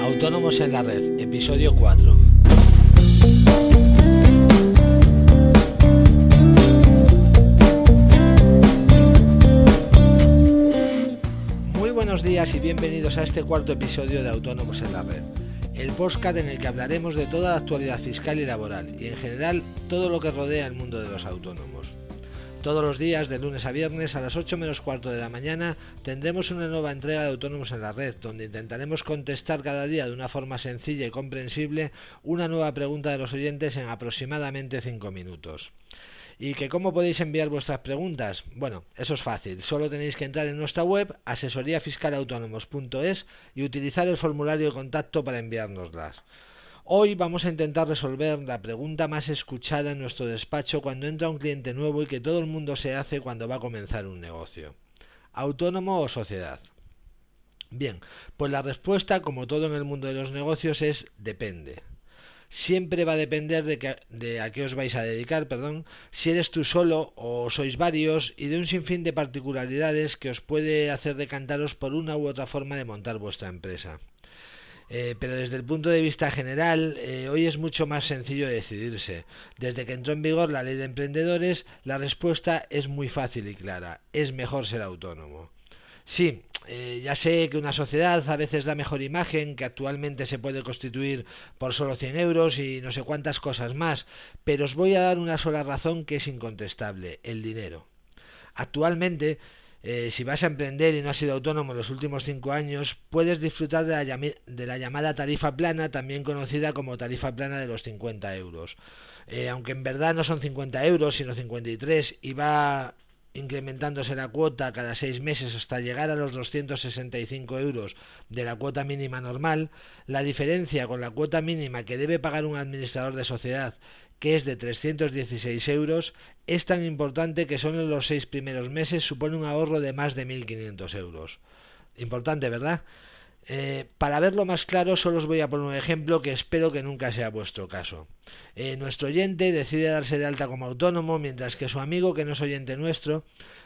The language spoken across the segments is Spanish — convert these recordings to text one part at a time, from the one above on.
Autónomos en la Red, episodio 4. Muy buenos días y bienvenidos a este cuarto episodio de Autónomos en la Red, el podcast en el que hablaremos de toda la actualidad fiscal y laboral y en general todo lo que rodea el mundo de los autónomos. Todos los días, de lunes a viernes, a las 8 menos cuarto de la mañana, tendremos una nueva entrega de Autónomos en la Red, donde intentaremos contestar cada día de una forma sencilla y comprensible una nueva pregunta de los oyentes en aproximadamente 5 minutos. ¿Y que cómo podéis enviar vuestras preguntas? Bueno, eso es fácil. Solo tenéis que entrar en nuestra web asesoríafiscalautónomos.es y utilizar el formulario de contacto para enviárnoslas. Hoy vamos a intentar resolver la pregunta más escuchada en nuestro despacho cuando entra un cliente nuevo y que todo el mundo se hace cuando va a comenzar un negocio. ¿Autónomo o sociedad? Bien, pues la respuesta, como todo en el mundo de los negocios, es depende. Siempre va a depender de, de, a qué os vais a dedicar, perdón, si eres tú solo o sois varios y de un sinfín de particularidades que os puede hacer decantaros por una u otra forma de montar vuestra empresa. Eh, pero desde el punto de vista general, eh, hoy es mucho más sencillo decidirse. Desde que entró en vigor la ley de emprendedores, la respuesta es muy fácil y clara. Es mejor ser autónomo. Sí, eh, ya sé que una sociedad a veces da mejor imagen, que actualmente se puede constituir por solo 100 euros y no sé cuántas cosas más, pero os voy a dar una sola razón que es incontestable, el dinero. Actualmente eh, si vas a emprender y no has sido autónomo en los últimos cinco años, puedes disfrutar de la, de la, llamada tarifa plana, también conocida como tarifa plana de los 50 euros. Eh, aunque en verdad no son 50 euros, sino 53, y va incrementándose la cuota cada seis meses hasta llegar a los 265 euros de la cuota mínima normal, la diferencia con la cuota mínima que debe pagar un administrador de sociedad que es de 316 euros, es tan importante que solo en los seis primeros meses supone un ahorro de más de 1.500 euros. Importante, ¿verdad? Eh, para verlo más claro, solo os voy a poner un ejemplo que espero que nunca sea vuestro caso. Eh, nuestro oyente decide darse de alta como autónomo, mientras que su amigo, que no es oyente nuestro,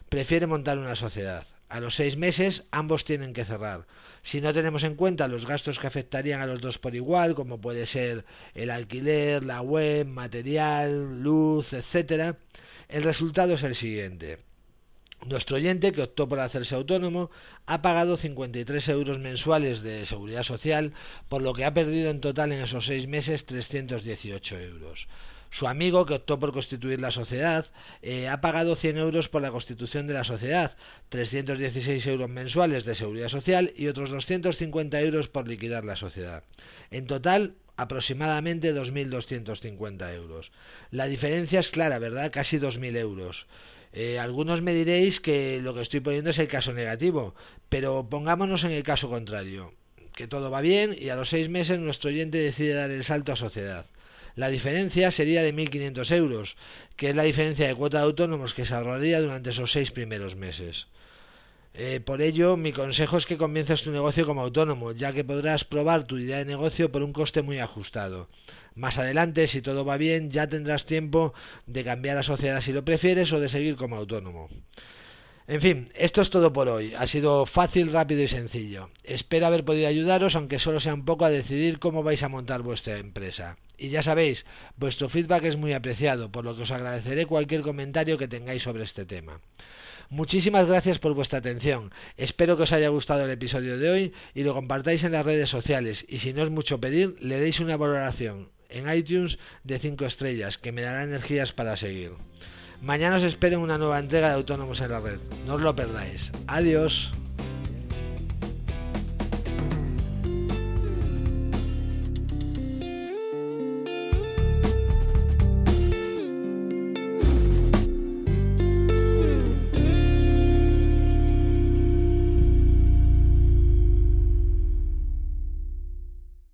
prefiere montar una sociedad. A los seis meses ambos tienen que cerrar. Si no tenemos en cuenta los gastos que afectarían a los dos por igual, como puede ser el alquiler, la web, material, luz, etcétera, el resultado es el siguiente. Nuestro oyente, que optó por hacerse autónomo, ha pagado 53 euros mensuales de seguridad social, por lo que ha perdido en total en esos seis meses 318 euros. Su amigo, que optó por constituir la sociedad, eh, ha pagado 100 euros por la constitución de la sociedad, 316 euros mensuales de seguridad social y otros 250 euros por liquidar la sociedad. En total, aproximadamente 2.250 euros. La diferencia es clara, ¿verdad? Casi 2.000 euros. Eh, algunos me diréis que lo que estoy poniendo es el caso negativo, pero pongámonos en el caso contrario, que todo va bien y a los seis meses nuestro oyente decide dar el salto a sociedad. La diferencia sería de 1.500 euros, que es la diferencia de cuota de autónomos que se ahorraría durante esos seis primeros meses. Eh, por ello, mi consejo es que comiences tu negocio como autónomo, ya que podrás probar tu idea de negocio por un coste muy ajustado. Más adelante, si todo va bien, ya tendrás tiempo de cambiar a sociedad si lo prefieres o de seguir como autónomo. En fin, esto es todo por hoy. Ha sido fácil, rápido y sencillo. Espero haber podido ayudaros, aunque solo sea un poco, a decidir cómo vais a montar vuestra empresa. Y ya sabéis, vuestro feedback es muy apreciado, por lo que os agradeceré cualquier comentario que tengáis sobre este tema. Muchísimas gracias por vuestra atención. Espero que os haya gustado el episodio de hoy y lo compartáis en las redes sociales. Y si no es mucho pedir, le deis una valoración en iTunes de 5 estrellas, que me dará energías para seguir. Mañana os espero en una nueva entrega de Autónomos en la Red. No os lo perdáis. Adiós.